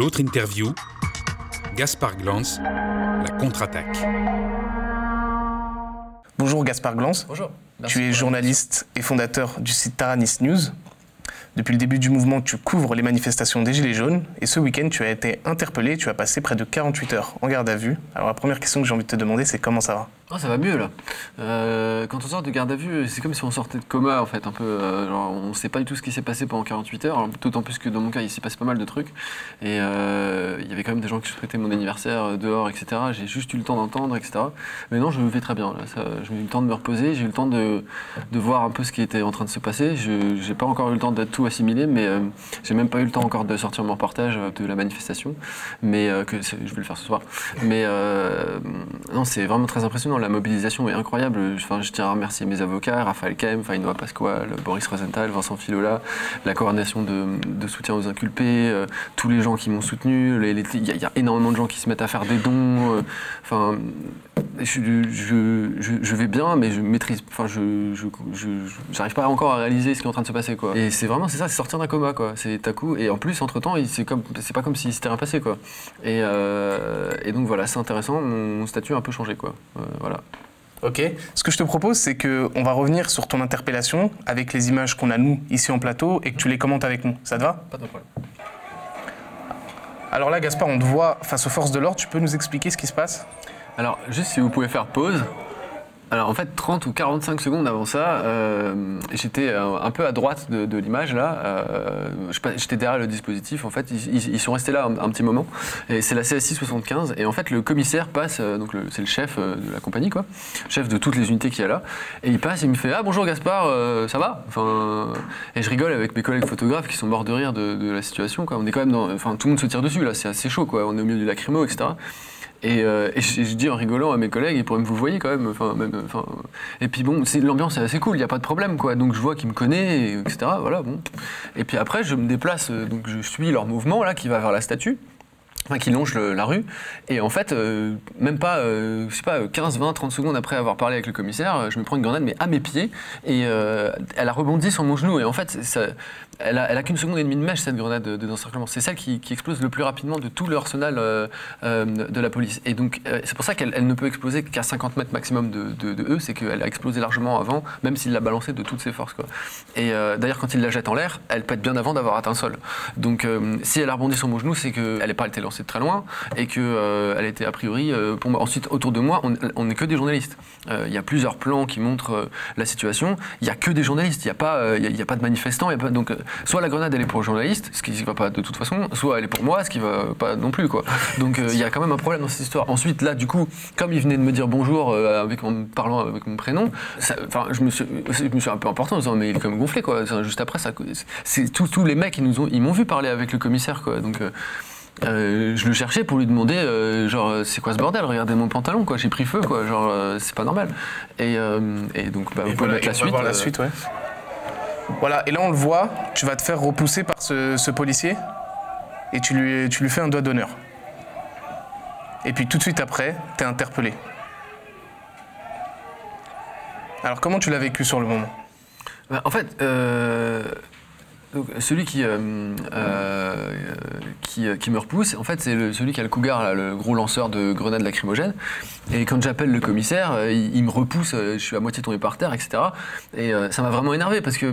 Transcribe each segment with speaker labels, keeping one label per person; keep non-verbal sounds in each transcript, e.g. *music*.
Speaker 1: l'autre interview, Gaspard Glance, la contre-attaque.
Speaker 2: Bonjour Gaspard Glance.
Speaker 3: Bonjour.
Speaker 2: tu es journaliste et fondateur du site Taranis News. Depuis le début du mouvement, tu couvres les manifestations des Gilets jaunes et ce week-end, tu as été interpellé, tu as passé près de 48 heures en garde à vue. Alors la première question que j'ai envie de te demander, c'est comment ça va?
Speaker 3: Oh, ça va mieux là. Euh, quand on sort de garde à vue, c'est comme si on sortait de coma en fait, un peu. euh, on ne sait pas du tout ce qui s'est passé pendant 48 heures, d'autant plus que dans mon cas, il s'est passé pas mal de trucs. Et euh, il y avait quand même des gens qui souhaitaient mon anniversaire dehors, etc. J'ai juste eu le temps d'entendre, etc. Mais non, je vais très bien. J'ai eu le temps de me reposer, j'ai eu le temps de, voir un peu ce qui était en train de se passer. Je n'ai pas encore eu le temps de tout assimiler, mais j'ai même pas eu le temps encore de sortir mon reportage de la manifestation. Mais que je vais le faire ce soir. Mais non, c'est vraiment très impressionnant. La mobilisation est incroyable. Je tiens à remercier mes avocats, Raphaël Kem, Fainoa Pasquale, Boris Rosenthal, Vincent Filola, la coordination de, soutien aux inculpés, euh, tous les gens qui m'ont soutenu. Il y, a- énormément de gens qui se mettent à faire des dons. euh, je, je, je vais bien, mais je maîtrise. Enfin, je, j'arrive pas encore à réaliser ce qui est en train de se passer, quoi. Et c'est vraiment, c'est ça, c'est sortir d'un coma, quoi. C'est à coup. Et en plus, entre temps, c'est comme, c'est pas comme si c'était rien passé, quoi. Et, euh, et donc voilà, c'est intéressant. Mon, mon statut a un peu changé, quoi. Euh, voilà.
Speaker 2: Ok. Ce que je te propose, c'est qu'on va revenir sur ton interpellation avec les images qu'on a nous ici en plateau et que tu les commentes avec nous. Ça te va?
Speaker 3: Pas de problème.
Speaker 2: Alors là, Gaspard, on te voit face aux forces de l'ordre. Tu peux nous expliquer ce qui se passe?
Speaker 3: Alors, juste si vous pouvez faire pause. Alors, en fait, 30 ou 45 secondes avant ça, euh, j'étais euh, un peu à droite de, l'image, là. Euh, j'étais derrière le dispositif. En fait, ils, sont restés là un, petit moment. Et c'est la CSI 75. Et en fait, le commissaire passe, donc c'est le chef de la compagnie, quoi. Chef de toutes les unités qu'il y a là. Et il passe, il me fait Ah, bonjour Gaspard, ça va? Enfin, Et je rigole avec mes collègues photographes qui sont morts de rire de, de la situation, quoi. On est quand même dans. Enfin, tout le monde se tire dessus, là. C'est assez chaud, quoi. On est au milieu du lacrymo, etc. Et, euh, je, dis en rigolant à mes collègues, ils pourraient me vous voyez quand même. Enfin, même, enfin, et puis bon, c'est- l'ambiance est assez cool, il n'y a pas de problème quoi. Donc je vois qu'ils me et- etc. Voilà, bon. Et puis après, je me déplace, euh, donc je suis leur mouvement là qui va vers la statue. Enfin, qui longe la rue. Et en fait, euh, même pas, euh, je sais pas, 15, 20, 30 secondes après avoir parlé avec le commissaire, euh, je me prends une grenade, mais à mes pieds. Et elle a rebondi sur mon genou. Et en fait, elle a, qu'une seconde et demie de mèche, cette grenade de, de d'encerclement. C'est celle qui, explose le plus rapidement de tout l'arsenal de la police. Et donc, c'est pour ça qu'elle elle ne peut exploser qu'à 50 mètres maximum de, eux. C'est qu'elle a explosé largement avant, même s'il l'a balancée de toutes ses forces. Quoi. Et d'ailleurs, quand il la jette en l'air, elle pète bien avant d'avoir atteint le sol. Donc, si elle a rebondi sur mon genou, c'est qu'elle n'est pas été lancée de très loin et qu'elle était a priori euh, pour moi. Ensuite, autour de moi, on n'est que des journalistes. Euh, Il y a plusieurs plans qui montrent euh, la situation. Il n'y a que des journalistes. Il n'y a, pas, euh, il y a- y pas de manifestants. y a pas- donc, euh, soit la grenade, elle est pour le journaliste, ce qui ne va pas de toute façon, soit elle est pour moi, ce qui ne va pas non plus. Quoi. Donc, euh, il y a quand même un problème dans cette histoire. Ensuite, là, du coup, comme il venait de me dire bonjour euh, en me parlant avec mon prénom, enfin, je, me suis, je me suis un peu emporté en disant, mais il est quand même gonflé. Quoi. Juste après, ça, c'est, tous, les mecs, ils, ils m'ont vu parler avec le commissaire. Quoi. Donc, euh, euh, je le cherchais pour lui demander, euh, genre, euh, c'est quoi ce bordel Regardez mon pantalon, quoi. J'ai pris feu, quoi. Genre, euh, c'est pas normal. Et, et donc, bah, vous
Speaker 2: Et
Speaker 3: pouvez
Speaker 2: voilà,
Speaker 3: mettre
Speaker 2: et
Speaker 3: la suite.
Speaker 2: la suite, ouais. Voilà, et là on le voit, tu vas te faire repousser par ce, ce policier et tu lui, tu lui fais un doigt d'honneur. Et puis tout de suite après, t'es interpellé. Alors comment tu l'as vécu sur le moment?
Speaker 3: Bah, en fait, euh, donc, celui qui, euh, euh, euh, qui me repousse, en fait, c'est celui qui a le cougar, là, le gros lanceur de grenades lacrymogènes. Et quand j'appelle le commissaire, il, me repousse, je suis à moitié tombé par terre, etc. Et ça m'a vraiment énervé parce que,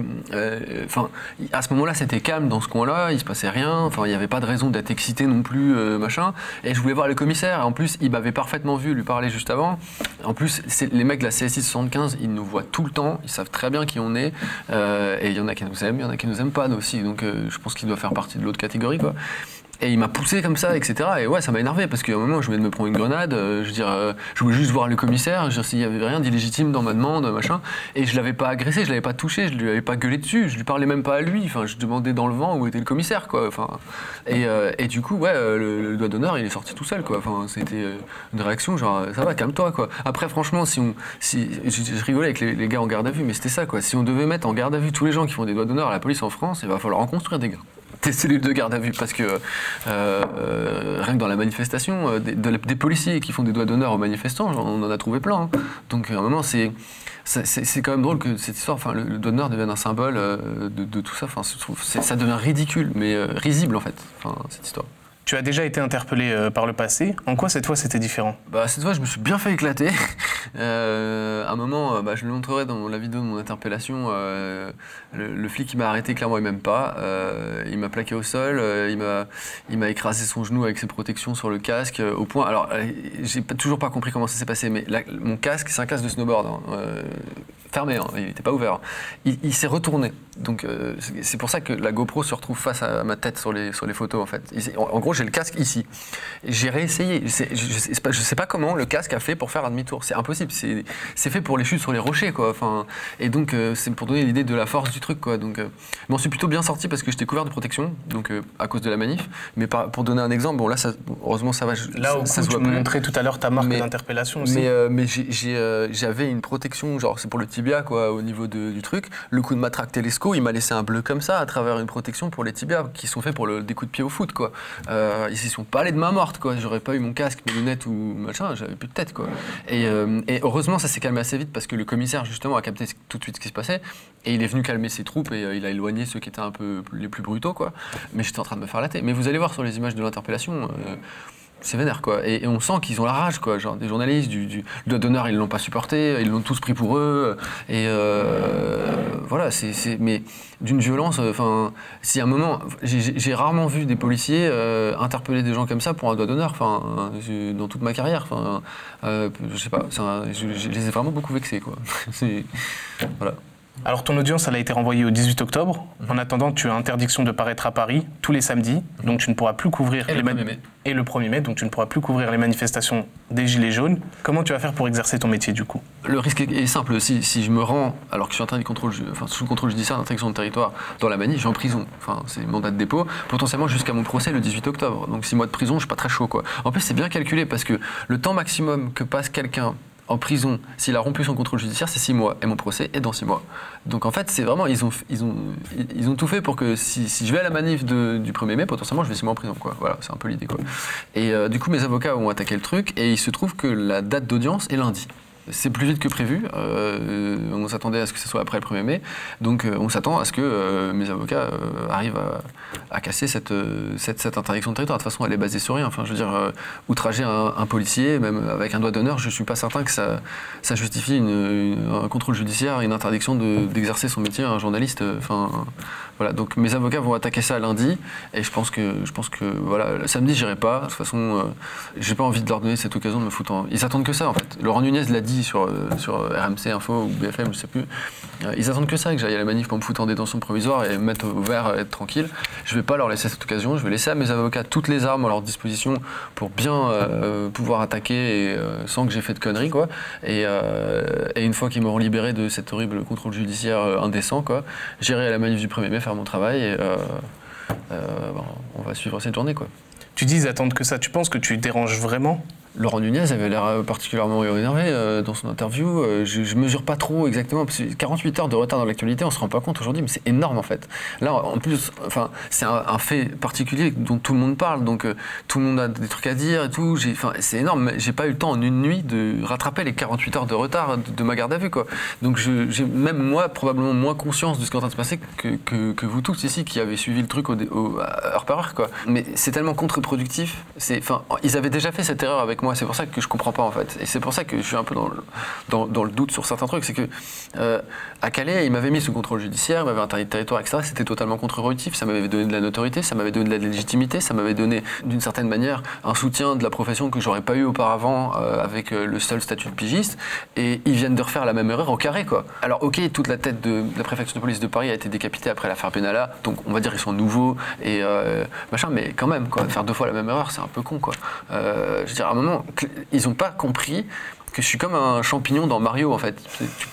Speaker 3: enfin, à ce moment-là, c'était calme dans ce coin-là, il se passait rien, enfin, il n'y avait pas de raison d'être excité non plus, machin. Et je voulais voir le commissaire. En plus, il m'avait parfaitement vu lui parler juste avant. En plus, les mecs de la CSI 75, ils nous voient tout le temps, ils savent très bien qui on est. Et il y en a qui nous aiment, il y en a qui nous aiment pas aussi. Donc euh, je pense qu'il doit faire partie de l'autre catégorie, quoi. Et il m'a poussé comme ça, etc. Et ouais, ça m'a énervé parce qu'à un moment, je venais de me prendre une grenade. euh, je veux dire, euh, je voulais juste voir le commissaire. Je s'il y avait rien d'illégitime dans ma demande, machin. Et je l'avais pas agressé, je l'avais pas touché, je lui avais pas gueulé dessus, je lui parlais même pas à lui. Enfin, je demandais dans le vent où était le commissaire, quoi. Enfin, et, euh, du coup, ouais, le, doigt d'honneur, il est sorti tout seul, quoi. Enfin, c'était une réaction genre, ça va, calme-toi, quoi. Après, franchement, si on, si, je, je rigolais avec les, les gars en garde à vue, mais c'était ça, quoi. Si on devait mettre en garde à vue tous les gens qui font des doigts d'honneur à la police en France, il va falloir en construire des gars *laughs* des cellules de garde à vue parce que euh, euh, rien que dans la manifestation, euh, des, policiers qui font des doigts d'honneur aux manifestants, on en a trouvé plein. hein. Donc à un moment, c'est c'est- quand même drôle que cette histoire, enfin le, doigt d'honneur devienne un symbole de, de tout ça. Enfin, ça devient ridicule, mais risible en fait, cette histoire.
Speaker 2: Tu as déjà été interpellé euh, par le passé. En quoi cette fois c'était différent?
Speaker 3: Bah, cette fois, je me suis bien fait éclater. *laughs* Euh, à un moment, euh, bah, je le montrerai dans la vidéo de mon interpellation. le, flic, il m'a arrêté, clairement, il m'aime pas. Il m'a plaqué au sol. il m'a, il m'a écrasé son genou avec ses protections sur le casque. au point. Alors, j'ai toujours pas compris comment ça s'est passé, mais mon casque, c'est un casque de snowboard. hein, fermé, hein, il n'était pas ouvert. Il s'est retourné. Donc, euh, c'est pour ça que la GoPro se retrouve face à ma tête sur les, sur les photos, en fait. En, gros, j'ai le casque ici. J'ai réessayé. Je sais, je, sais pas, je sais pas comment le casque a fait pour faire un demi-tour. C'est impossible. C'est fait pour les chutes sur les rochers, quoi. Enfin, et donc, euh, c'est pour donner l'idée de la force du truc, quoi. Donc, euh, je m'en suis plutôt bien sorti parce que j'étais couvert de protection, donc euh, à cause de la manif. Mais par- pour donner un exemple, bon, là, ça, heureusement, ça va.
Speaker 2: Là,
Speaker 3: ça,
Speaker 2: au
Speaker 3: ça
Speaker 2: coup,
Speaker 3: se
Speaker 2: tu me montrais tout à l'heure ta marque d'interpellation aussi.
Speaker 3: Mais, j'avais une protection, genre c'est pour le tibia quoi, au niveau de- du truc. Le coup de matraque Il m'a laissé un bleu comme ça à travers une protection pour les tibias qui sont faits pour le, des coups de pied au foot quoi. Euh, ils y sont pas allés de main morte quoi. J'aurais pas eu mon casque, mes lunettes ou machin, j'avais plus de tête quoi. Et, euh, et heureusement ça s'est calmé assez vite parce que le commissaire justement a capté tout de suite ce qui se passait et il est venu calmer ses troupes et euh, il a éloigné ceux qui étaient un peu les plus brutaux quoi. Mais j'étais en train de me faire la tête. Mais vous allez voir sur les images de l'interpellation. Euh, c'est vénère quoi. Et, on sent qu'ils ont la rage quoi. Genre des journalistes, du, du le doigt d'honneur ils l'ont pas supporté, ils l'ont tous pris pour eux. Et euh, voilà, c'est, mais d'une violence. Enfin, si à un moment, j'ai, rarement vu des policiers euh, interpeller des gens comme ça pour un doigt d'honneur. Enfin, euh, dans toute ma carrière. Enfin, euh, je sais pas. un- je, je les ai vraiment beaucoup vexés quoi. *laughs* Voilà.
Speaker 2: Alors ton audience, elle a été renvoyée au 18 octobre.
Speaker 3: Mhm.
Speaker 2: En attendant, tu as interdiction de paraître à Paris tous les samedis, donc tu ne pourras plus couvrir
Speaker 3: Et le
Speaker 2: les
Speaker 3: 1er mai.
Speaker 2: et le 1er mai, donc tu ne pourras plus couvrir les manifestations des Gilets jaunes. Comment tu vas faire pour exercer ton métier du coup?
Speaker 3: Le risque est simple. Si, si je me rends, alors que je suis en train de contrôle, ju- enfin, sous contrôle judiciaire d'interdiction de territoire dans la manif, je suis en prison. Enfin, c'est mandat de dépôt, potentiellement jusqu'à mon procès le 18 octobre. Donc six mois de prison, je suis pas très chaud, quoi. En plus, c'est bien calculé parce que le temps maximum que passe quelqu'un en prison, s'il a rompu son contrôle judiciaire, c'est six mois. Et mon procès est dans six mois. Donc en fait, c'est vraiment, ils ont, ils, ont, ils ont tout fait pour que si, je vais à la manif de- du 1er mai, potentiellement, je vais six mois en prison. Quoi. Voilà, c'est un peu l'idée. Et euh, du coup, mes avocats ont attaqué le truc et il se trouve que la date d'audience est lundi. C'est plus vite que prévu. Euh, on s'attendait à ce que ce soit après le 1er mai. Donc euh, on s'attend à ce que euh, mes avocats arrivent à, casser cette, cette, interdiction de territoire. De toute façon, elle est basée sur rien. Enfin, je veux dire, outrager un, policier, même avec un doigt d'honneur, je ne suis pas certain que ça, justifie un contrôle judiciaire, une interdiction de- d'exercer son métier à un journaliste. Enfin, voilà. Donc mes avocats vont attaquer ça lundi. Et je pense que, je pense que voilà, le samedi, j'irai pas. De toute façon, j'ai pas envie de leur donner cette occasion de me foutre en... Ils attendent que ça, en fait. Laurent Nunez l'a dit sur, euh, sur RMC Info ou BFM, je sais plus. Euh, Ils attendent que ça, que j'aille à la manif pour me foutre en détention provisoire et me mettre au vert, être tranquille. Je vais pas leur laisser cette occasion. Je vais laisser à mes avocats toutes les armes à leur disposition pour bien euh, pouvoir attaquer euh, sans que j'ai fait de conneries, quoi. Et, euh, une fois qu'ils m'auront libéré de cet horrible contrôle judiciaire euh, indécent, j'irai à la manif du 1er mai faire mon travail et euh, euh, bon, on va suivre cette journée, quoi.
Speaker 2: Tu dis ils attendent que ça. Tu penses que tu déranges vraiment?
Speaker 3: Laurent Nunez avait l'air euh, particulièrement énervé euh, dans son interview. Euh, je, je mesure pas trop exactement, parce que 48 heures de retard dans l'actualité, on se rend pas compte aujourd'hui, mais c'est énorme en fait. Là, en plus, enfin, c'est un, fait particulier dont tout le monde parle, donc tout le monde a des trucs à dire et tout. C'est énorme. mais J'ai pas eu le temps en une nuit de rattraper les 48 heures de retard de, ma garde à vue, quoi. Donc, j'ai même moi probablement moins conscience de ce qui est en train de se passer que, vous tous ici qui avez suivi le truc au, au- heure par heure, quoi. Mais c'est tellement contre-productif. Ils avaient déjà fait cette erreur avec moi. C'est pour ça que je comprends pas en fait. Et c'est pour ça que je suis un peu dans le, doute sur certains trucs. C'est que euh, à Calais, ils m'avaient mis sous contrôle judiciaire, ils m'avaient interdit de territoire, etc. C'était totalement contre-productif. Ça m'avait donné de la notoriété, ça m'avait donné de la légitimité, ça m'avait donné d'une certaine manière un soutien de la profession que j'aurais pas eu auparavant euh, avec euh, le seul statut de pigiste. Et ils viennent de refaire la même erreur au carré, quoi. Alors, ok, toute la tête de la préfecture de police de Paris a été décapitée après l'affaire Benalla, donc on va dire qu'ils sont nouveaux et machin, mais quand même, quoi, faire deux fois la même erreur, c'est un peu con, quoi. Je veux dire, à un moment, ils n'ont pas compris que je suis comme un champignon dans Mario en fait.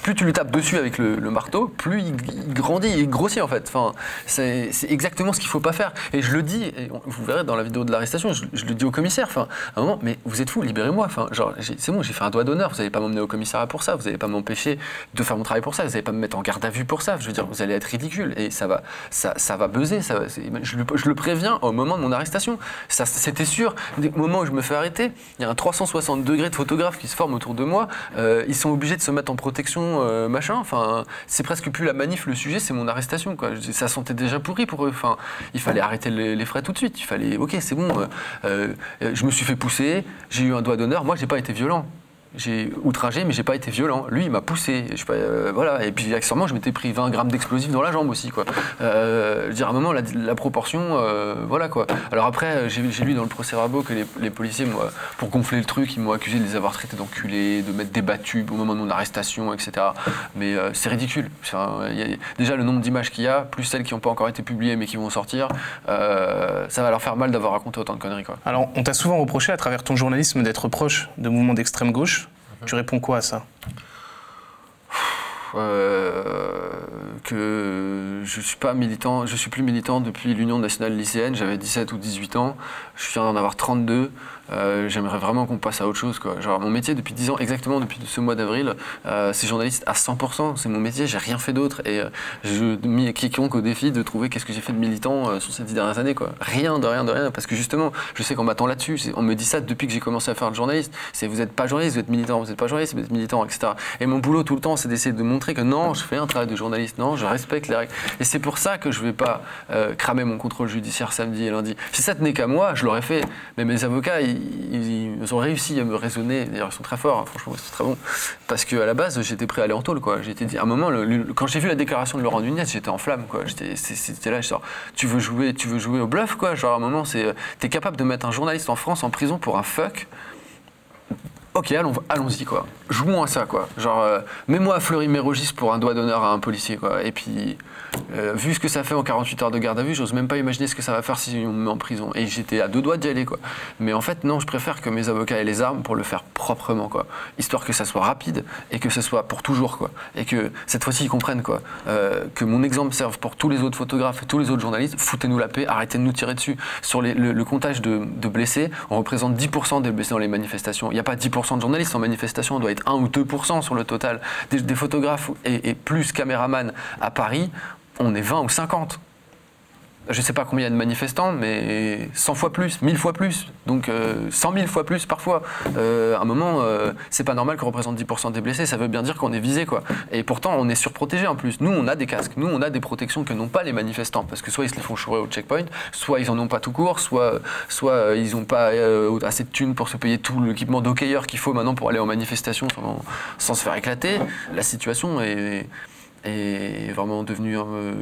Speaker 3: Plus tu lui tapes dessus avec le, le marteau, plus il, grandit, il grossit en fait. Enfin, c'est exactement ce qu'il faut pas faire. Et je le dis, et vous verrez dans la vidéo de l'arrestation, je, le dis au commissaire. Enfin, à un moment, mais vous êtes fou, libérez-moi. Enfin, c'est bon, j'ai fait un doigt d'honneur. Vous n'allez pas m'emmener au commissariat pour ça. Vous n'allez pas m'empêcher de faire mon travail pour ça. Vous n'allez pas me mettre en garde à vue pour ça. Je veux dire, vous allez être ridicule et ça va, ça, va buzzer. Je, le, le préviens au moment de mon arrestation. C'était sûr. Le moment où je me fais arrêter, il y a un 360 degrés de photographes qui se forment autour autour de moi, euh, ils sont obligés de se mettre en protection, euh, machin. Enfin, c'est presque plus la manif, le sujet, c'est mon arrestation. Quoi. Ça sentait déjà pourri pour eux. Enfin, il fallait arrêter les, les frais tout de suite. Il fallait, ok, c'est bon. euh, je me suis fait pousser, j'ai eu un doigt d'honneur. Moi, j'ai pas été violent. J'ai outragé, mais j'ai pas été violent. Lui, il m'a poussé. Euh, voilà. Et puis, accessoirement, je m'étais pris 20 grammes d'explosifs dans la jambe aussi, quoi. Euh, je veux dire, à un moment, la, proportion, euh, voilà, quoi. Alors après, j'ai lu dans le procès Rabot que les, policiers, moi, pour gonfler le truc, ils m'ont accusé de les avoir traités d'enculés, de m'être débattus au moment de mon arrestation, etc. Mais c'est ridicule. Déjà, le nombre d'images qu'il y a, plus celles qui n'ont pas encore été publiées, mais qui vont sortir, ça va leur faire mal d'avoir raconté autant de conneries, quoi.
Speaker 2: Alors, on t'a souvent reproché à travers ton journalisme d'être proche de mouvements d'extrême gauche. Tu réponds quoi à ça?
Speaker 3: Euh, que je suis pas militant, je suis plus militant depuis l'Union nationale lycéenne, j'avais 17 ou 18 ans, je viens d'en avoir 32, euh, j'aimerais vraiment qu'on passe à autre chose mon métier depuis 10 ans, exactement depuis ce mois d'avril, euh, c'est journaliste à 100%, c'est mon métier, j'ai rien fait d'autre et euh, je mis quiconque au défi de trouver qu'est-ce que j'ai fait de militant euh, sur ces 10 dernières années. Rien de rien de rien parce que justement, je sais qu'on m'attend là-dessus, on me dit ça depuis que j'ai commencé à faire le journaliste, c'est vous n'êtes pas journaliste, vous êtes militant, vous n'êtes pas journaliste, vous êtes militant, etc. Et mon boulot tout le temps, c'est d'essayer de montrer que non, je fais un travail de journaliste, non, je respecte les règles. Et c'est pour ça que je vais pas cramer mon contrôle judiciaire samedi et lundi. Si ça tenait qu'à moi, je l'aurais fait. Mais mes avocats, ils, ils- ont réussi à me raisonner. D'ailleurs, ils sont très forts, hein, franchement, c'est très bon. Parce qu'à la base, j'étais prêt à aller en tôle, quoi. J'étais à un moment, quand j'ai vu la déclaration de Laurent Nunez, j'étais en flamme, quoi. C'était là, genre, tu veux jouer, tu veux jouer au bluff, quoi. Genre, à un moment, t'es capable de mettre un journaliste en France en prison pour un fuck. Ok, allons, allons-y quoi. Jouons à ça quoi. Genre, euh, mets-moi à Fleury-Mérogis pour un doigt d'honneur à un policier quoi. Et puis, euh, vu ce que ça fait en 48 heures de garde à vue, j'ose même pas imaginer ce que ça va faire si on me met en prison. Et j'étais à deux doigts d'y aller quoi. Mais en fait, non, je préfère que mes avocats aient les armes pour le faire proprement quoi. Histoire que ça soit rapide et que ce soit pour toujours quoi. Et que cette fois-ci ils comprennent quoi. Euh, que mon exemple serve pour tous les autres photographes et tous les autres journalistes. Foutez-nous la paix, arrêtez de nous tirer dessus. Sur le, comptage de, blessés, on représente 10% des blessés dans les manifestations. Il n'y a pas 10% de journalistes en manifestation, on doit être 1 ou 2% sur le total. Des, des photographes et, et plus caméramans à Paris, on est 20 ou 50. Je ne sais pas combien il y a de manifestants, mais 100 fois plus, 1000 fois plus, donc euh, 100 000 fois plus parfois. Euh, à un moment, euh, c'est pas normal qu'on représente 10% des blessés, ça veut bien dire qu'on est visé, quoi. Et pourtant, on est surprotégé en plus. Nous, on a des casques, nous, on a des protections que n'ont pas les manifestants, parce que soit ils se les font chourer au checkpoint, soit ils en ont pas tout court, soit, euh, ils n'ont pas assez de thunes pour se payer tout l'équipement d'hockeyeur qu'il faut maintenant pour aller en manifestation sans se faire éclater. La situation est est vraiment devenue euh,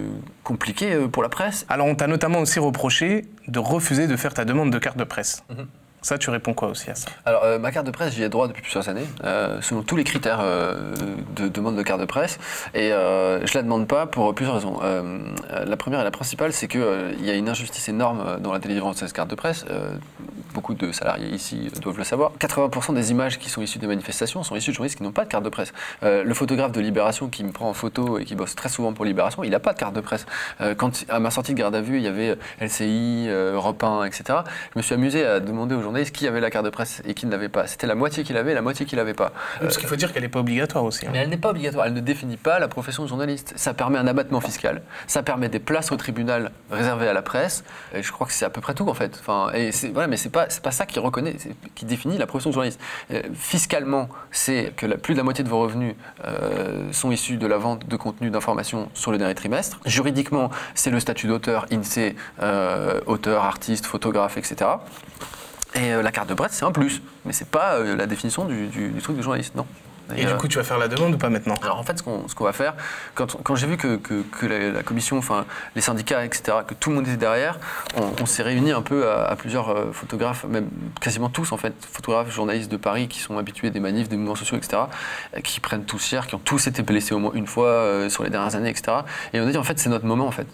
Speaker 3: compliquée euh, pour la presse.
Speaker 2: Alors, on t'a notamment aussi reproché de refuser de faire ta demande de carte de presse.
Speaker 3: Mhm.
Speaker 2: Ça, tu réponds quoi aussi à ça
Speaker 3: Alors, euh, ma carte de presse, j'y ai droit depuis plusieurs années, euh, selon tous les critères euh, de demande de carte de presse. Et je la demande pas pour plusieurs raisons. La première et la principale, c'est qu'il y a une injustice énorme dans la délivrance de cette carte de presse. Beaucoup de salariés ici doivent le savoir. 80% des images qui sont issues des manifestations sont issues de journalistes qui n'ont pas de carte de presse. Le photographe de Libération qui me prend en photo et qui bosse très souvent pour Libération, il n'a pas de carte de presse. Quand à ma sortie de garde à vue, il y avait LCI, Europe 1, etc. Je me suis amusé à demander aux qui avait la carte de presse et qui ne l'avait pas. C'était la moitié qui l'avait et la moitié qui l'avait pas.
Speaker 2: Parce qu'il faut dire qu'elle n'est pas obligatoire aussi. hein.
Speaker 3: Mais elle n'est pas obligatoire, elle ne définit pas la profession de journaliste. Ça permet un abattement fiscal, ça permet des places au tribunal réservées à la presse, et je crois que c'est à peu près tout en fait. Enfin, et voilà, mais c'est pas, c'est pas ça qui reconnaît, qui définit la profession de journaliste. Euh, fiscalement, c'est que la- plus de la moitié de vos revenus euh, sont issus de la vente de contenu d'information sur le dernier trimestre. Juridiquement, c'est le statut d'auteur, INSEE, euh, auteur, artiste, photographe, etc. Et euh, la carte de presse, c'est un plus, mais c'est pas euh, la définition du, du- du truc de journaliste, non.
Speaker 2: Et
Speaker 3: euh,
Speaker 2: du coup, tu vas faire la demande ou pas maintenant?
Speaker 3: Alors en fait, ce qu'on qu'on va faire, quand, quand j'ai vu que, que- que la, la commission, enfin les syndicats, etc., que tout le monde était derrière, on, on s'est réunis un peu à, à plusieurs euh, photographes, même quasiment tous en fait, photographes, journalistes de Paris qui sont habitués des manifs, des mouvements sociaux, etc., euh, qui prennent tous cher, qui ont tous été blessés au moins une fois euh, sur les dernières années, etc. Et on a dit en fait c'est notre moment en fait.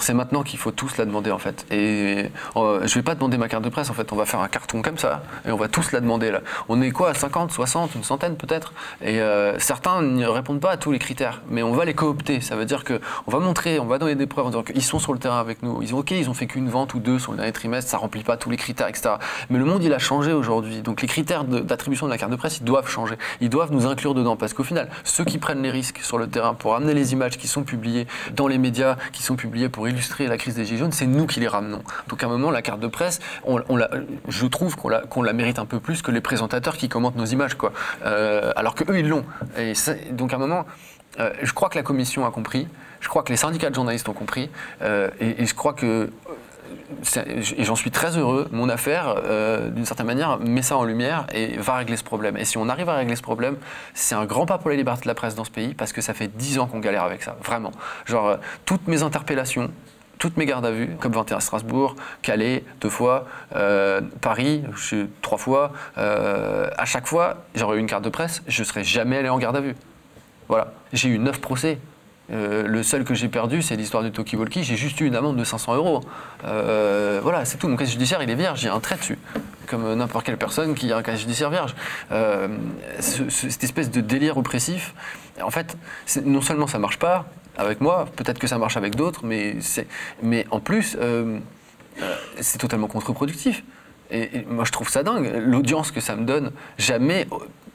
Speaker 3: C'est maintenant qu'il faut tous la demander en fait. Et euh, je vais pas demander ma carte de presse en fait, on va faire un carton comme ça et on va tous la demander là. On est quoi, 50, 60, une centaine peut-être? Et euh, certains ne répondent pas à tous les critères, mais on va les coopter. Ça veut dire que on va montrer, on va donner des preuves en disant qu'ils sont sur le terrain avec nous. Ils ont ok, ils ont fait qu'une vente ou deux sur le dernier trimestre, ça remplit pas tous les critères, etc. Mais le monde il a changé aujourd'hui, donc les critères de- d'attribution de la carte de presse ils doivent changer. Ils doivent nous inclure dedans parce qu'au final, ceux qui prennent les risques sur le terrain pour amener les images qui sont publiées dans les médias, qui sont publiées pour illustrer la crise des Gilets jaunes, c'est nous qui les ramenons. Donc à un moment, la carte de presse, je trouve qu'on la, mérite un peu plus que les présentateurs qui commentent nos images, quoi. Euh, alors que eux, ils l'ont. Et donc à un moment, euh, je crois que la commission a compris. Je crois que les syndicats de journalistes ont compris. euh, et, je crois que et j'en suis très heureux. Mon affaire, euh, d'une certaine manière, met ça en lumière et va régler ce problème. Et si on arrive à régler ce problème, c'est un grand pas pour les libertés de la presse dans ce pays parce que ça fait dix ans qu'on galère avec ça, vraiment. Genre, euh, toutes mes interpellations, toutes mes gardes à vue, comme 21 à Strasbourg, Calais, deux fois, euh, Paris, trois fois, à chaque fois, j'aurais eu une carte de presse, je ne serais jamais allé en garde à vue. Voilà. J'ai eu neuf procès. Euh, le seul que j'ai perdu, c'est l'histoire du Talkie-Walkie. J'ai juste eu une amende de 500 euros. Euh, voilà, c'est tout. Mon casier judiciaire, il est vierge. J'ai un trait dessus. Comme n'importe quelle personne qui a un casier judiciaire vierge. Euh, ce- ce- cette espèce de délire oppressif, en fait, non seulement ça marche pas avec moi, peut-être que ça marche avec d'autres, mais, mais en plus, c'est totalement contre-productif. Et moi, je trouve ça dingue. L'audience que ça me donne, jamais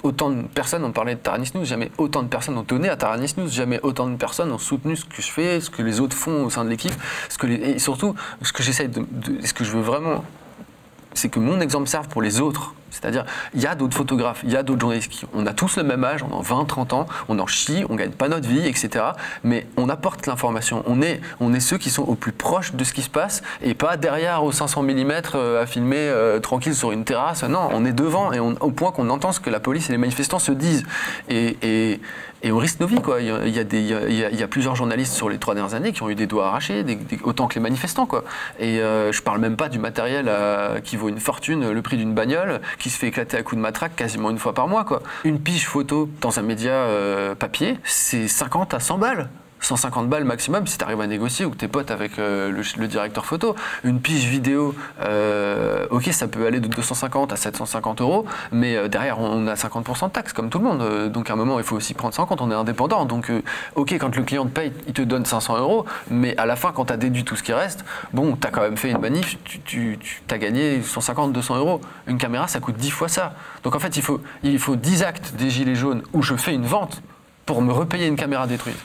Speaker 3: autant de personnes ont parlé de Taranis News, jamais autant de personnes ont donné à Taranis News, jamais autant de personnes ont soutenu ce que je fais, ce que les autres font au sein de l'équipe, ce que et surtout, ce que j'essaie de- ce que je veux vraiment c'est que mon exemple serve pour les autres. C'est-à-dire, il y a d'autres photographes, il y a d'autres journalistes on a tous le même âge, on a 20, 30 ans, on en chie, on gagne pas notre vie, etc. Mais on apporte l'information. On est, ceux qui sont au plus proche de ce qui se passe et pas derrière au 500 mm à filmer euh, tranquille sur une terrasse. Non, on est devant et on- au point qu'on entend ce que la police et les manifestants se disent. Et, on risque nos vies, quoi. Il y a, plusieurs journalistes sur les trois dernières années qui ont eu des doigts arrachés, autant que les manifestants, quoi. Et euh, je parle même pas du matériel euh, qui vaut une fortune, le prix d'une bagnole, qui se fait éclater à coups de matraque quasiment une fois par mois. Une pige photo dans un média euh, papier, c'est 50 à 100 balles. 150 balles maximum si tu à négocier ou que t'es pote avec euh, le, directeur photo. Une pige vidéo, euh, ok, ça peut aller de 250 à 750 euros, mais euh, derrière, on a 50% de taxes, comme tout le monde. Donc à un moment, il faut aussi prendre ça en compte. On est indépendant. Donc, ok, quand le client te paye, il te donne 500 euros, mais à la fin, quand tu as déduit tout ce qui reste, bon, tu as quand même fait une manif, tu, tu, as gagné 150, 200 euros. Une caméra, ça coûte 10 fois ça. Donc en fait, il faut, il faut 10 actes des Gilets jaunes où je fais une vente pour me repayer une caméra détruite.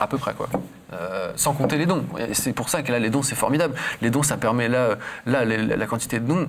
Speaker 3: À peu près, quoi. Euh, sans compter les dons. C'est pour ça que là, les dons, c'est formidable. Les dons, ça permet là, là la, la quantité de dons.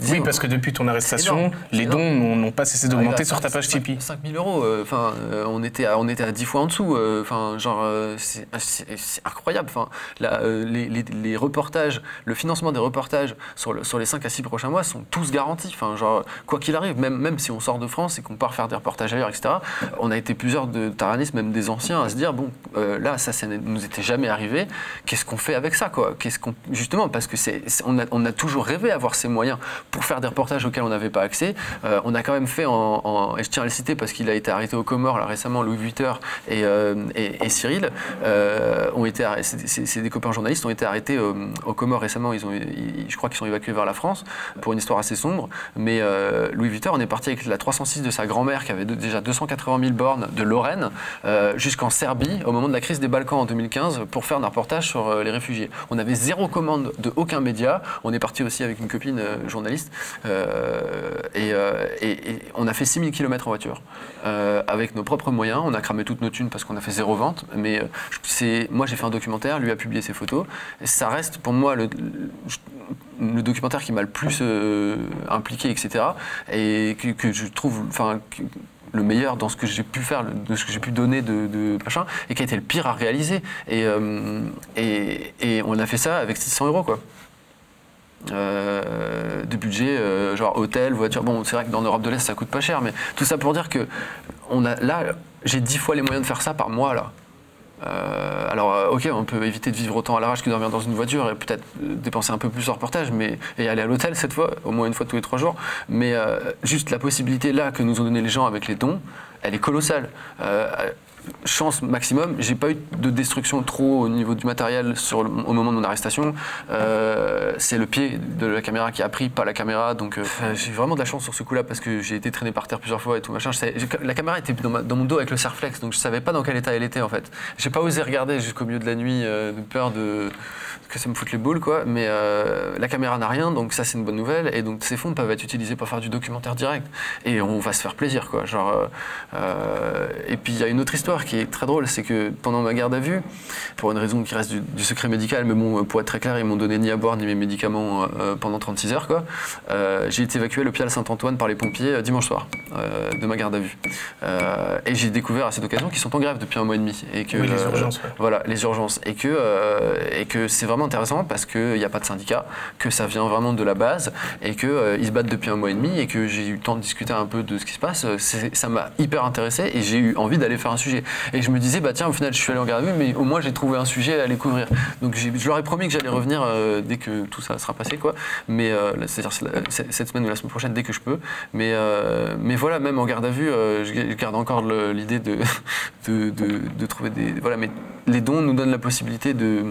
Speaker 3: dis,
Speaker 2: Oui, parce que depuis ton
Speaker 3: C'est
Speaker 2: arrestation,
Speaker 3: énorme,
Speaker 2: les
Speaker 3: c'est
Speaker 2: dons n'ont pas cessé d'augmenter sur ta page Tipeee.
Speaker 3: 5 000 euros. euh, Enfin, euh, on était à, on était à 10 fois en dessous. euh, Enfin, genre, euh, c'est c'est- c'est incroyable. Enfin, euh, les, les- les reportages, le financement des reportages sur, le- sur les 5 à 6 prochains mois sont tous garantis. Enfin, genre, quoi qu'il arrive, même, même si on sort de France et qu'on part faire des reportages ailleurs, etc. On a été plusieurs de Taranis, même des anciens, à se dire bon, euh, là, ça, ne nous était jamais arrivé. Qu'est-ce qu'on fait avec ça, quoi? Qu'est-ce qu'on justement parce que c'est, on, a, on a toujours rêvé avoir ces moyens pour faire des reportages auxquels on n'avait pas accès. Euh, on a quand même fait et je tiens à le citer parce qu'il a été arrêté aux Comores récemment, Louis Vuitteur et, euh, et, et Cyril euh, ont été. C'est, des copains journalistes ont été arrêtés aux Comores récemment. Ils ont, je crois qu'ils sont évacués vers la France pour une histoire assez sombre. Mais Louis Vuitteur, on est parti avec la 306 de sa grand-mère qui avait déjà 280 000 bornes de Lorraine jusqu'en Serbie au moment de la crise des Balkans en 2015 pour faire un reportage sur euh, les réfugiés. On avait zéro commande de aucun média. On est parti aussi avec une copine euh, journaliste euh, et, on a fait 6000 km en voiture avec nos propres moyens. On a cramé toutes nos thunes parce qu'on a fait zéro vente. Mais moi j'ai fait un documentaire, lui a publié ses photos. Ça reste pour moi le, documentaire qui m'a le plus impliqué, etc. Et que, que je trouve, enfin, le meilleur dans ce que j'ai pu faire, de ce que j'ai pu donner de, machin, et qui a été le pire à réaliser. Et, euh, et, on a fait ça avec 600 euros, quoi. Euh, de budget, euh, genre hôtel, voiture. Bon, c'est vrai que dans l'Europe de l'Est, ça coûte pas cher, mais tout ça pour dire que on a, là, j'ai dix fois les moyens de faire ça par mois, là. Euh, alors, euh, ok, on peut éviter de vivre autant à l'arrache que dormir dans une voiture et peut-être euh, dépenser un peu plus en reportage, mais et aller à l'hôtel cette fois, au moins une fois tous les trois jours. Mais juste la possibilité là que nous ont donné les gens avec les dons, elle est colossale. Chance maximum, j'ai pas eu de destruction trop au niveau du matériel au moment de mon arrestation. Euh, c'est le pied de la caméra qui a pris, pas la caméra. Donc euh, j'ai vraiment de la chance sur ce coup-là parce que j'ai été traîné par terre plusieurs fois et tout machin. La caméra était dans, mon dos avec le serflex, donc je savais pas dans quel état elle était en fait. J'ai pas osé regarder jusqu'au milieu de la nuit euh, de peur de que ça me foute les boules quoi. Mais la caméra n'a rien, donc ça c'est une bonne nouvelle. Et donc ces fonds peuvent être utilisés pour faire du documentaire direct. Et on va se faire plaisir quoi. Genre, et puis il y a une autre histoire qui est très drôle, c'est que pendant ma garde à vue, pour une raison qui reste du, du secret médical, mais bon, pour être très clair, ils m'ont donné ni à boire ni mes médicaments euh, pendant 36 heures. Quoi. Euh, j'ai été évacué à l'hôpital Saint-Antoine par les pompiers euh, dimanche soir euh, de ma garde à vue. Euh, et j'ai découvert à cette occasion qu'ils sont en grève depuis un mois et demi. Et que,
Speaker 2: Oui, les
Speaker 3: euh,
Speaker 2: urgences, ouais.
Speaker 3: Voilà, les urgences. Et que, euh, et que c'est vraiment intéressant parce qu'il n'y a pas de syndicat, que ça vient vraiment de la base et qu'ils se battent depuis un mois et demi et que j'ai eu le temps de discuter un peu de ce qui se passe. Ça m'a hyper intéressé et j'ai eu envie d'aller faire un sujet. Et je me disais, bah tiens, au final, je suis allé en garde à vue, mais au moins j'ai trouvé un sujet à aller couvrir. Donc je leur ai promis que j'allais revenir euh, dès que tout ça sera passé, quoi. Mais euh, c'est-à-dire cette semaine ou la semaine prochaine, dès que je peux. Mais, euh, mais voilà, même en garde à vue, je garde encore l'idée *laughs* de, de- de trouver des. Voilà, mais les dons nous donnent la possibilité de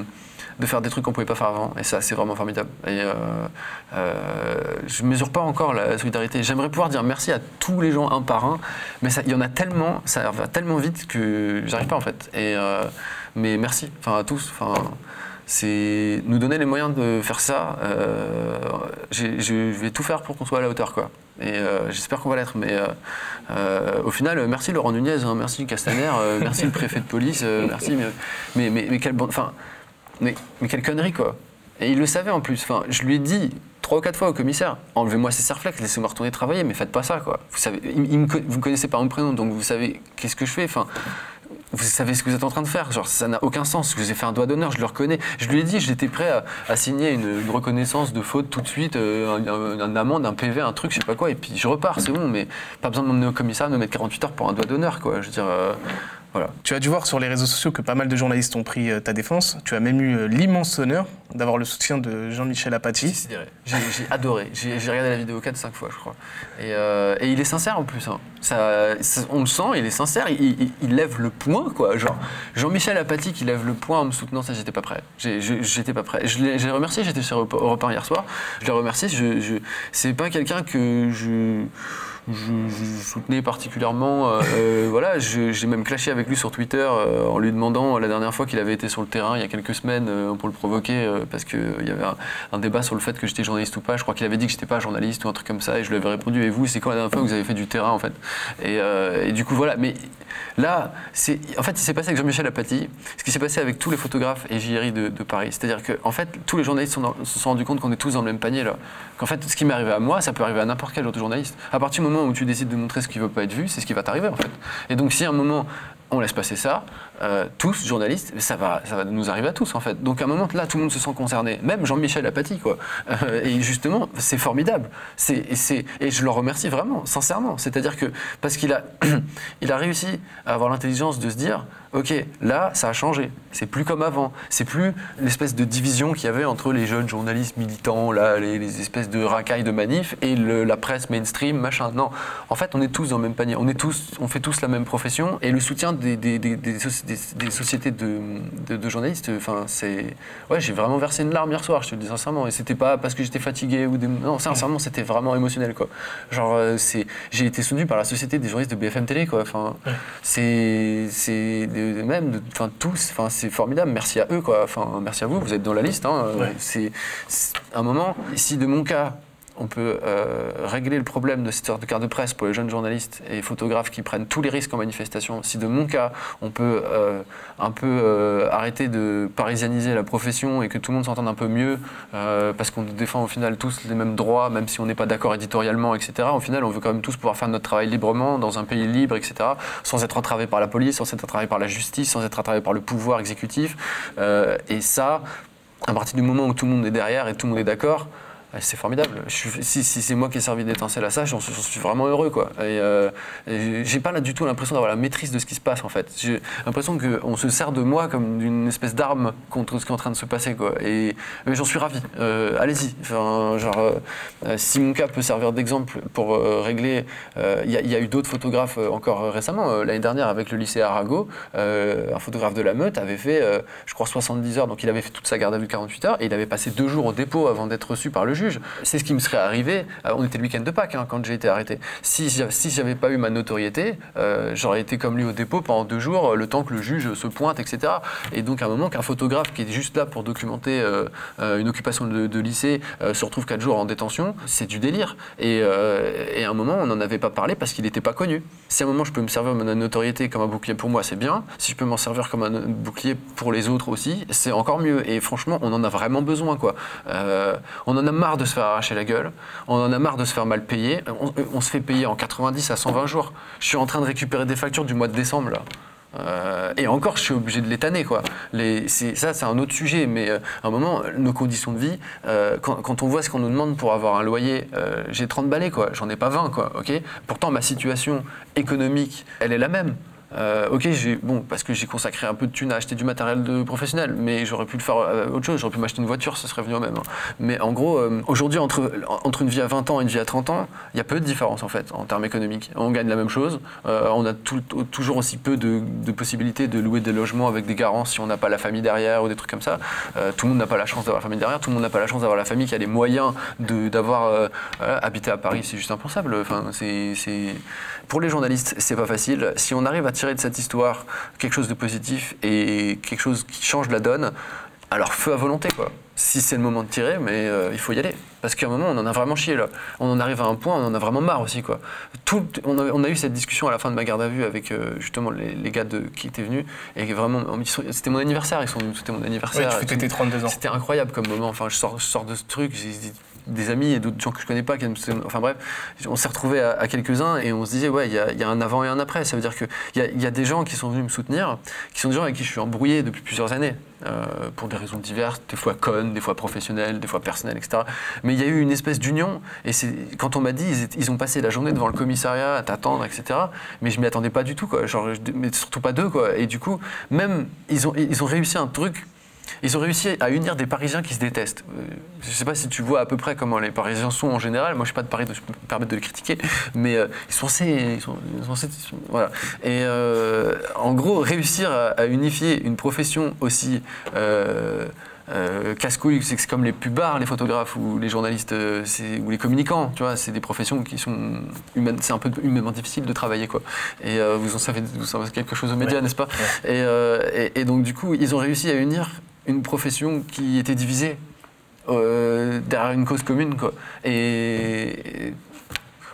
Speaker 3: de faire des trucs qu'on pouvait pas faire avant et ça c'est vraiment formidable et euh, euh, je mesure pas encore la solidarité j'aimerais pouvoir dire merci à tous les gens un par un mais il y en a tellement ça va tellement vite que j'arrive pas en fait et euh, mais merci enfin à tous enfin c'est nous donner les moyens de faire ça. euh, je vais tout faire pour qu'on soit à la hauteur, quoi. Et j'espère qu'on va l'être. Mais au final, merci Laurent Nunez, hein, merci Castaner, merci le préfet de police, merci. Mais, mais, mais, mais bande- enfin, mais, quelle connerie, quoi. Et il le savait en plus. Enfin, je lui ai dit trois ou quatre fois au commissaire enlevez-moi ces serflex, laissez-moi retourner travailler, mais faites pas ça, quoi. Vous savez, vous connaissez par mon prénom, donc vous savez qu'est-ce que je fais. Enfin, vous savez ce que vous êtes en train de faire. Genre, ça n'a aucun sens. Je vous ai fait un doigt d'honneur, je le reconnais. Je lui ai dit, j'étais prêt à, signer une, reconnaissance de faute tout de suite, euh, un, amende, un PV, un truc, je sais pas quoi, et puis je repars, c'est bon, mais pas besoin de m'emmener au commissariat, de me mettre 48 heures pour un doigt d'honneur, quoi. Je veux dire, euh,
Speaker 2: Tu as dû voir sur les réseaux sociaux que pas mal de journalistes ont pris euh, ta défense. Tu as même eu euh, l'immense honneur d'avoir le soutien de Jean-Michel Apathy.
Speaker 3: J'ai adoré. J'ai regardé la vidéo 4-5 fois, je crois. Et, euh, et il est sincère en plus. hein. On le sent, il est sincère. Il, lève le point, quoi. Jean-Michel Apathy qui lève le point en me soutenant, ça, j'étais pas prêt. J'étais pas prêt. Je l'ai remercié, j'étais sur Europe Europe 1 hier soir. Je l'ai remercié. Je, je, C'est pas quelqu'un que je. Je, je soutenais particulièrement. euh, euh, *laughs* voilà, j'ai même clashé avec lui sur Twitter euh, en lui demandant la dernière fois qu'il avait été sur le terrain il y a quelques semaines pour le provoquer parce qu'il y avait un, débat sur le fait que j'étais journaliste ou pas. Je crois qu'il avait dit que j'étais pas journaliste ou un truc comme ça et je lui avais répondu et vous, c'est quand la dernière fois que vous avez fait du terrain en fait? Et, du coup, voilà. Mais là, c'est en fait, il s'est passé avec Jean-Michel Apathy ce qui s'est passé avec tous les photographes et JRI de, Paris. C'est-à-dire que en fait, tous les journalistes se sont rendus compte qu'on est tous dans le même panier là. Qu'en fait, ce qui m'est arrivé à moi, ça peut arriver à n'importe quel autre journaliste. À partir du moment où tu décides de montrer ce qui ne veut pas être vu, c'est ce qui va t'arriver en fait. Et donc, si à un moment on laisse passer ça, euh, tous journalistes, ça va, ça va nous arriver à tous en fait. Donc à un moment là, tout le monde se sent concerné, même Jean-Michel Apathy quoi. Euh, et justement, c'est formidable. C'est, et, et je le remercie vraiment, sincèrement. C'est-à-dire que parce qu'il a, *clears throat* il a réussi à avoir l'intelligence de se dire, ok, là, ça a changé. C'est plus comme avant. C'est plus l'espèce de division qu'il y avait entre les jeunes journalistes militants, là, les, espèces de racailles de manif et la presse mainstream, machin. Non, en fait, on est tous dans le même panier. On est tous, on fait tous la même profession et le soutien des, des, des- des soci- des- des sociétés de, de- de journalistes, enfin, c'est, ouais, j'ai vraiment versé une larme hier soir. Je te le dis sincèrement. Et c'était pas parce que j'étais fatigué ou des... non, sincèrement, c'était vraiment émotionnel, quoi. Genre, euh, c'est, j'ai été soutenu par la société des journalistes de BFM Télé, quoi. Enfin, c'est, c'est même, enfin, tous. Enfin, c'est formidable. Merci à eux, quoi. Enfin, merci à vous. Vous êtes dans la liste. Hein.
Speaker 2: Ouais.
Speaker 3: C'est, c'est un moment. Si de mon cas on peut euh, régler le problème de cette sorte de carte de presse pour les jeunes journalistes et photographes qui prennent tous les risques en manifestation. Si de mon cas, on peut euh, un peu euh, arrêter de parisianiser la profession et que tout le monde s'entende un peu mieux, parce qu'on défend au final tous les mêmes droits, même si on n'est pas d'accord éditorialement, etc. Au final, on veut quand même tous pouvoir faire notre travail librement, dans un pays libre, etc., sans être entravé par la police, sans être entravé par la justice, sans être entravé par le pouvoir exécutif. Et ça, à partir du moment où tout le monde est derrière et tout le monde est d'accord, c'est formidable. Si c'est moi qui ai servi d'étincelle à ça, j'en suis, vraiment heureux. Quoi. Et, euh, j'ai pas du tout l'impression d'avoir la maîtrise de ce qui se passe. J'ai l'impression qu'on se sert de moi comme d'une espèce d'arme contre ce qui est en train de se passer. Mais j'en suis ravi. Euh, Allez-y. Euh, euh, si mon cas peut servir d'exemple pour euh, régler, euh, il y, y a eu d'autres photographes euh, encore euh, récemment. Euh, L'année dernière, avec le lycée Arago, euh, un photographe de la meute avait fait, euh, je crois, 70 heures. Donc il avait fait toute sa garde à vue 48 heures et il avait passé deux jours au dépôt avant d'être reçu par le juge. C'est ce qui me serait arrivé. euh, on était le week-end de Pâques hein, quand j'ai été arrêté. Si j'a- si j'avais pas eu ma notoriété, euh, j'aurais été comme lui au dépôt pendant deux jours, euh, le temps que le juge se pointe, etc. Et donc à un moment qu'un photographe qui est juste là pour documenter une occupation de, lycée se retrouve quatre jours en détention, c'est du délire. Et, et à un moment, on n'en avait pas parlé parce qu'il n'était pas connu. Si à un moment je peux me servir de ma notoriété comme un bouclier pour moi, c'est bien. Si je peux m'en servir comme un bouclier pour les autres aussi, c'est encore mieux. Et franchement, on en a vraiment besoin. Quoi. On en a marre de se faire arracher la gueule. On en a marre de se faire mal payer. On, se fait payer en 90 à 120 jours. Je suis en train de récupérer des factures du mois de décembre là. Euh, et encore, je suis obligé de. Quoi. Les, c'est- ça, c'est un autre sujet. Mais euh, à un moment, nos conditions de vie, euh, quand, quand on voit ce qu'on nous demande pour avoir un loyer, j'ai 30 balais, quoi. J'en ai pas 20, quoi. ok? Pourtant, ma situation économique, elle est la même. Euh, ok, bon parce que j'ai consacré un peu de thunes à acheter du matériel de professionnel, mais j'aurais pu le faire euh, autre chose. J'aurais pu m'acheter une voiture, ce serait venu au même. hein. Mais en gros, euh, aujourd'hui entre entre une vie à 20 ans et une vie à 30 ans, il y a peu de différence en fait en termes économiques. On gagne la même chose, on a toujours aussi peu de, possibilités de louer des logements avec des garants si on n'a pas la famille derrière ou des trucs comme ça. Tout le monde n'a pas la chance d'avoir la famille derrière, tout le monde n'a pas la chance d'avoir la famille qui a les moyens d'avoir habité à Paris, c'est juste impensable. Enfin, c'est- pour les journalistes, c'est pas facile. Si on arrive à tirer de cette histoire quelque chose de positif et quelque chose qui change la donne, alors feu à volonté quoi. Si c'est le moment de tirer, mais euh, il faut y aller. Parce qu'à un moment, on en a vraiment chié là. On en arrive à un point, on en a vraiment marre aussi quoi. Tout, on, a, on a eu cette discussion à la fin de ma garde à vue avec euh, justement les, les gars de, qui étaient venus et vraiment, c'était mon anniversaire, ils sont venus, c'était mon
Speaker 2: Ouais,
Speaker 3: anniversaire.
Speaker 2: tu fêtais tes 32 ans.
Speaker 3: C'était incroyable comme moment. Enfin, je sors, je sors de ce truc, j'ai des- des amis et d'autres gens que je connais pas. Qui, enfin bref, on s'est retrouvés à, quelques-uns et on se disait, ouais, il y a, un avant et un après. Ça veut dire qu'il y a, y a des gens qui sont venus me soutenir, qui sont des gens avec qui je suis embrouillé depuis plusieurs années, euh, pour des raisons diverses, des fois connes, des fois professionnelles, des fois personnelles, etc. Mais il y a eu une espèce d'union. Et quand on m'a dit, ils, ont passé la journée devant le commissariat à t'attendre, etc. Mais je m'y attendais pas du tout, quoi. Genre, mais surtout pas d'eux, quoi. Et du coup, même, ils ont, ils ont réussi un truc ils ont réussi à unir des Parisiens qui se détestent. Euh, Je ne sais pas si tu vois à peu près comment les Parisiens sont en général. Moi, je ne suis pas de Paris, donc je peux me permettre de les critiquer. Mais euh, ils sont assez. Ils sont, ils sont assez- voilà. Et euh, en gros, réussir à, à unifier une profession aussi. euh, euh, casse-couille, c'est comme les pubards, les photographes ou les journalistes euh, ou les communicants, tu vois, c'est des professions qui sont humaines, c'est un peu humainement difficile de travailler quoi. Et euh, vous en savez, vous en savez quelque chose aux médias,
Speaker 2: Ouais.
Speaker 3: n'est-ce pas? Et, et- et donc du coup, ils ont réussi à unir une profession qui était divisée euh, derrière une cause commune et-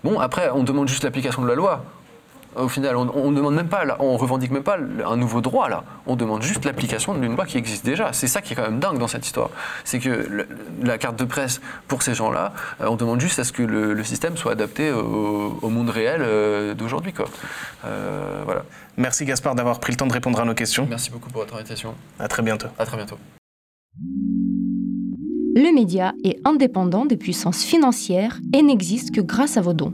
Speaker 3: bon, après, on demande juste l'application de la loi. Au final, on, on demande même pas, là, on revendique même pas un nouveau droit là. On demande juste l'application d'une loi qui existe déjà. C'est ça qui est quand même dingue dans cette histoire. C'est que le- la carte de presse pour ces gens-là, euh, on demande juste à ce que le, le système soit adapté au, au monde réel euh, d'aujourd'hui quoi. Euh, voilà.
Speaker 2: Merci Gaspard d'avoir pris le temps de répondre à nos questions.
Speaker 3: Merci beaucoup pour votre invitation.
Speaker 2: À très bientôt.
Speaker 3: À très bientôt.
Speaker 4: Le média est indépendant des puissances financières et n'existe que grâce à vos dons.